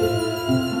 Música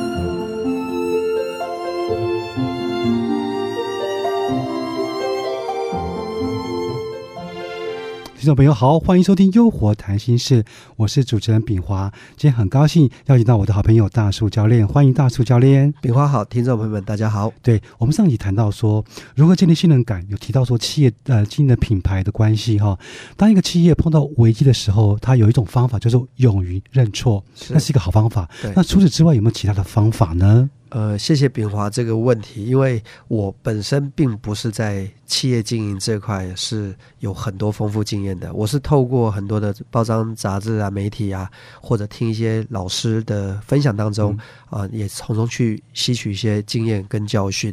听众朋友好，欢迎收听《优活谈心事》，我是主持人炳华。今天很高兴邀请到我的好朋友大树教练，欢迎大树教练。炳华好，听众朋友们大家好。对我们上集谈到说如何建立信任感，有提到说企业呃经营的品牌的关系哈。当一个企业碰到危机的时候，它有一种方法叫做勇于认错，那是一个好方法。那除此之外有没有其他的方法呢？呃，谢谢炳华这个问题，因为我本身并不是在企业经营这块是有很多丰富经验的，我是透过很多的报章、杂志啊、媒体啊，或者听一些老师的分享当中啊，也从中去吸取一些经验跟教训。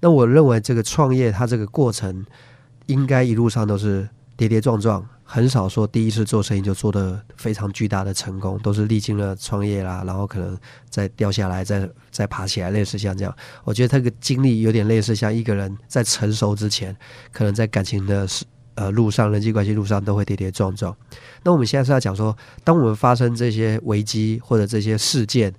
那我认为这个创业它这个过程，应该一路上都是跌跌撞撞。很少说第一次做生意就做的非常巨大的成功，都是历经了创业啦，然后可能再掉下来，再再爬起来，类似像这样。我觉得这个经历有点类似像一个人在成熟之前，可能在感情的呃路上、人际关系路上都会跌跌撞撞。那我们现在是要讲说，当我们发生这些危机或者这些事件。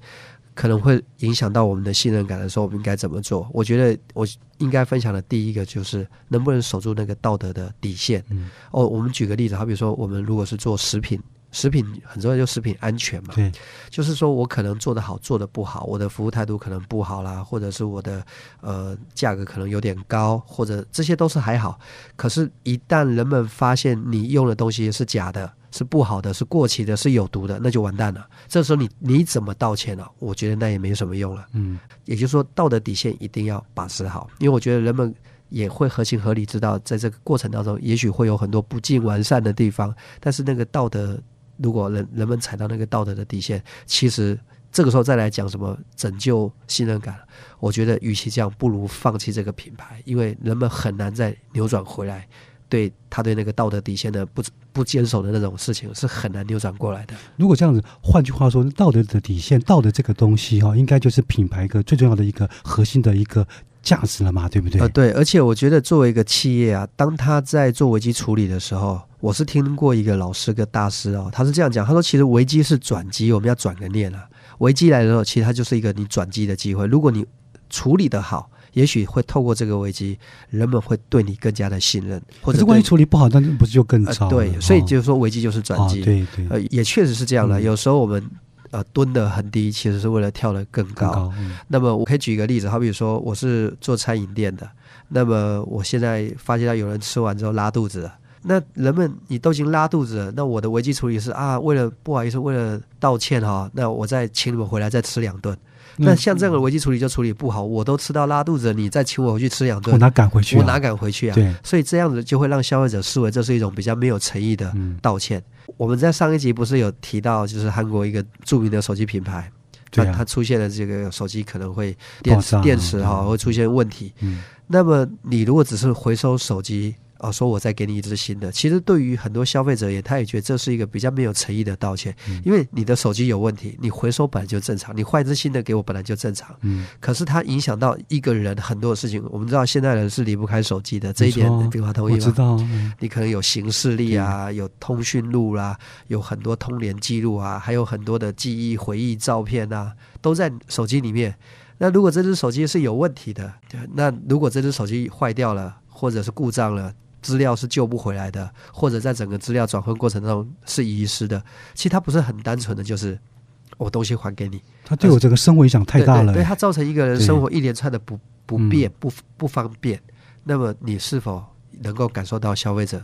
可能会影响到我们的信任感的时候，我们应该怎么做？我觉得我应该分享的第一个就是能不能守住那个道德的底线。哦，我们举个例子，好比说，我们如果是做食品，食品很重要，就食品安全嘛。对，就是说我可能做的好，做的不好，我的服务态度可能不好啦，或者是我的呃价格可能有点高，或者这些都是还好。可是，一旦人们发现你用的东西是假的。是不好的，是过期的，是有毒的，那就完蛋了。这时候你你怎么道歉呢？我觉得那也没什么用了。嗯，也就是说，道德底线一定要把持好，因为我觉得人们也会合情合理知道，在这个过程当中，也许会有很多不尽完善的地方。但是那个道德，如果人人们踩到那个道德的底线，其实这个时候再来讲什么拯救信任感，我觉得与其这样，不如放弃这个品牌，因为人们很难再扭转回来。对他对那个道德底线的不不坚守的那种事情是很难扭转过来的。如果这样子，换句话说，道德的底线，道德这个东西哈，应该就是品牌一个最重要的一个核心的一个价值了嘛，对不对？呃，对。而且我觉得作为一个企业啊，当他在做危机处理的时候，我是听过一个老师个大师哦，他是这样讲，他说其实危机是转机，我们要转个念啊。危机来的时候，其实它就是一个你转机的机会。如果你处理得好。也许会透过这个危机，人们会对你更加的信任，或者万一处理不好，那不是就更糟？对，所以就是说危机就是转机。对对，呃，也确实是这样的。有时候我们呃蹲的很低，其实是为了跳得更高。那么我可以举一个例子，好比说我是做餐饮店的，那么我现在发现到有人吃完之后拉肚子了，那人们你都已经拉肚子了，那我的危机处理是啊，为了不好意思，为了道歉哈，那我再请你们回来再吃两顿。那像这样的危机处理就处理不好，我都吃到拉肚子，你再请我回去吃两顿，我哪敢回去？我哪敢回去啊？对，所以这样子就会让消费者视为这是一种比较没有诚意的道歉。我们在上一集不是有提到，就是韩国一个著名的手机品牌，它它出现了这个手机可能会电池电池哈会出现问题。嗯，那么你如果只是回收手机。哦，说我再给你一支新的。其实对于很多消费者也，他也觉得这是一个比较没有诚意的道歉，因为你的手机有问题，你回收本来就正常，你换一支新的给我本来就正常。嗯。可是它影响到一个人很多的事情，我们知道现代人是离不开手机的，这一点比华同意吗？知道。你可能有行事历啊，有通讯录啦，有很多通联记录啊，还有很多的记忆、回忆、照片啊，都在手机里面。那如果这只手机是有问题的，那如果这只手机坏掉了，或者是故障了。资料是救不回来的，或者在整个资料转换过程中是遗失的。其实它不是很单纯的，就是我东西还给你。它对我这个生活影响太大了，对它造成一个人生活一连串的不不便、不不方便。那么你是否能够感受到消费者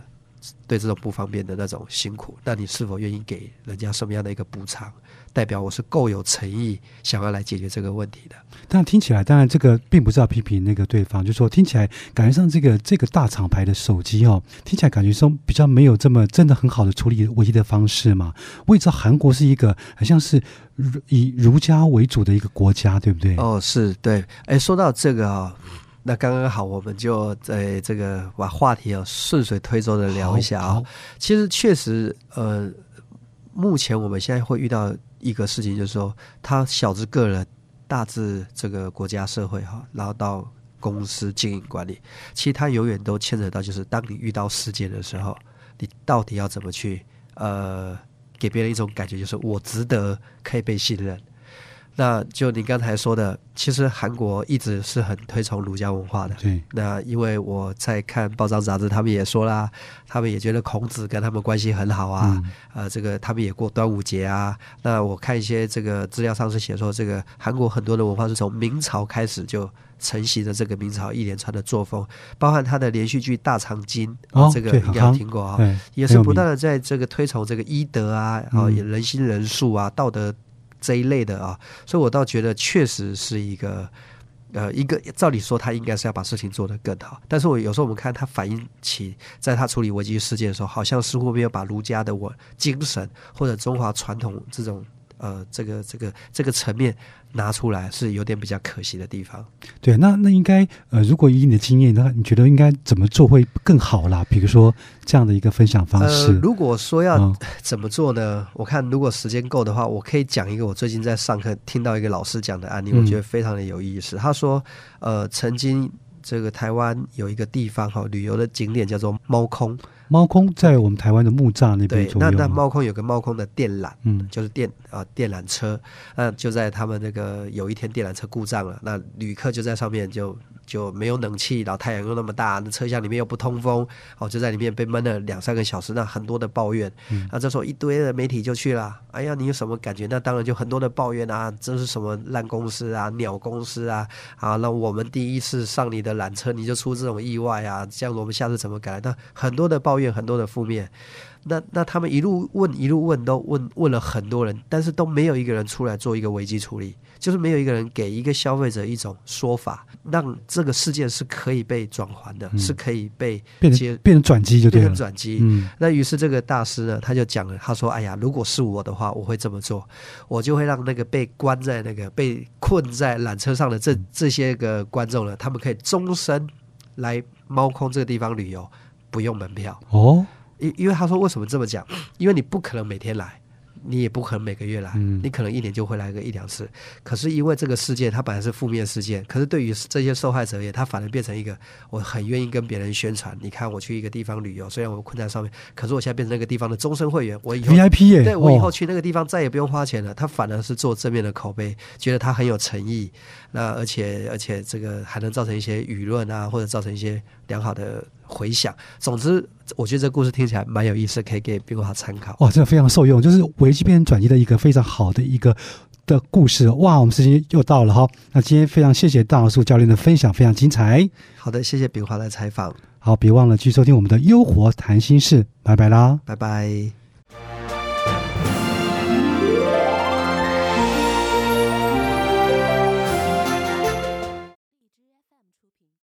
对这种不方便的那种辛苦？那你是否愿意给人家什么样的一个补偿？代表我是够有诚意，想要来解决这个问题的。但听起来，当然这个并不是要批评那个对方，就说听起来感觉上这个这个大厂牌的手机哦，听起来感觉说比较没有这么真的很好的处理危机的方式嘛。我也知道韩国是一个好像是以儒家为主的一个国家，对不对？哦，是对。哎，说到这个啊，那刚刚好，我们就在这个把话题啊顺水推舟的聊一下啊。其实确实，呃，目前我们现在会遇到。一个事情就是说，他小至个人，大至这个国家社会哈，然后到公司经营管理，其实他永远都牵扯到，就是当你遇到事件的时候，你到底要怎么去呃，给别人一种感觉，就是我值得可以被信任。那就您刚才说的，其实韩国一直是很推崇儒家文化的。对，那因为我在看报章杂志，他们也说啦，他们也觉得孔子跟他们关系很好啊。嗯呃，这个他们也过端午节啊。那我看一些这个资料上是写说，这个韩国很多的文化是从明朝开始就承袭着这个明朝一连串的作风，包含他的连续剧《大长今》哦这个对应该听过啊、对，也是不断的在这个推崇这个医德啊，啊、嗯也人心仁术啊，道德这一类的啊，所以我倒觉得确实是一个。呃，一个照理说，他应该是要把事情做得更好，但是我有时候我们看他反映起，在他处理危机事件的时候，好像似乎没有把儒家的我精神或者中华传统这种呃这个这个这个层面拿出来，是有点比较可惜的地方。对，那那应该呃，如果以你的经验，那你觉得应该怎么做会更好啦？比如说这样的一个分享方呃，式，如果说要嗯 怎么做呢？我看如果时间够的话，我可以讲一个我最近在上课听到一个老师讲的案例，嗯我觉得非常的有意思。他说，呃，曾经这个台湾有一个地方哈，旅游的景点叫做猫空，猫空在我们台湾的木栅那边对，那那猫空有个猫空的电缆。嗯就是电啊、电缆车，那就在他们那个有一天电缆车故障了，那旅客就在上面就就没有冷气，然后太阳又那么大，那车厢里面又不通风，哦，就在里面被闷了两三个小时，那很多的抱怨。嗯那这时候一堆的媒体就去了，哎呀，你有什么感觉？那当然就很多的抱怨啊，这是什么烂公司啊、鸟公司啊，啊，那我们第一次上你的缆车你就出这种意外啊，这样我们下次怎么改？那很多的抱怨，很多的负面。那那他们一路问一路问，都问问了很多人，但是都没有一个人出来做一个危机处理，就是没有一个人给一个消费者一种说法，让这个事件是可以被转还的，嗯是可以被变接成变成转机就对了变成，转机。嗯那于是这个大师呢，他就讲了，他说：“哎呀，如果是我的话，我会这么做，我就会让那个被关在那个被困在缆车上的这这些个观众呢，他们可以终身来猫空这个地方旅游，不用门票。哦，因因为他说为什么这么讲？因为你不可能每天来，你也不可能每个月来，嗯你可能一年就会来个一两次。可是因为这个事件，它本来是负面事件，可是对于这些受害者而言，他反而变成一个我很愿意跟别人宣传。你看我去一个地方旅游，虽然我困在上面，可是我现在变成那个地方的终身会员，我以后。VIP 耶，对我以后哦去那个地方再也不用花钱了，他反而是做正面的口碑，觉得他很有诚意，那而且而且这个还能造成一些舆论啊，或者造成一些良好的回想。总之，我觉得这故事听起来蛮有意思，可以给冰华参考。哇，这个非常受用，就是危机变成转移的一个非常好的一个的故事。哇，我们时间又到了哈，那今天非常谢谢大老树教练的分享，非常精彩。好的，谢谢炳华的采访，好，别忘了去收听我们的《优活谈心事》，拜拜啦。拜拜。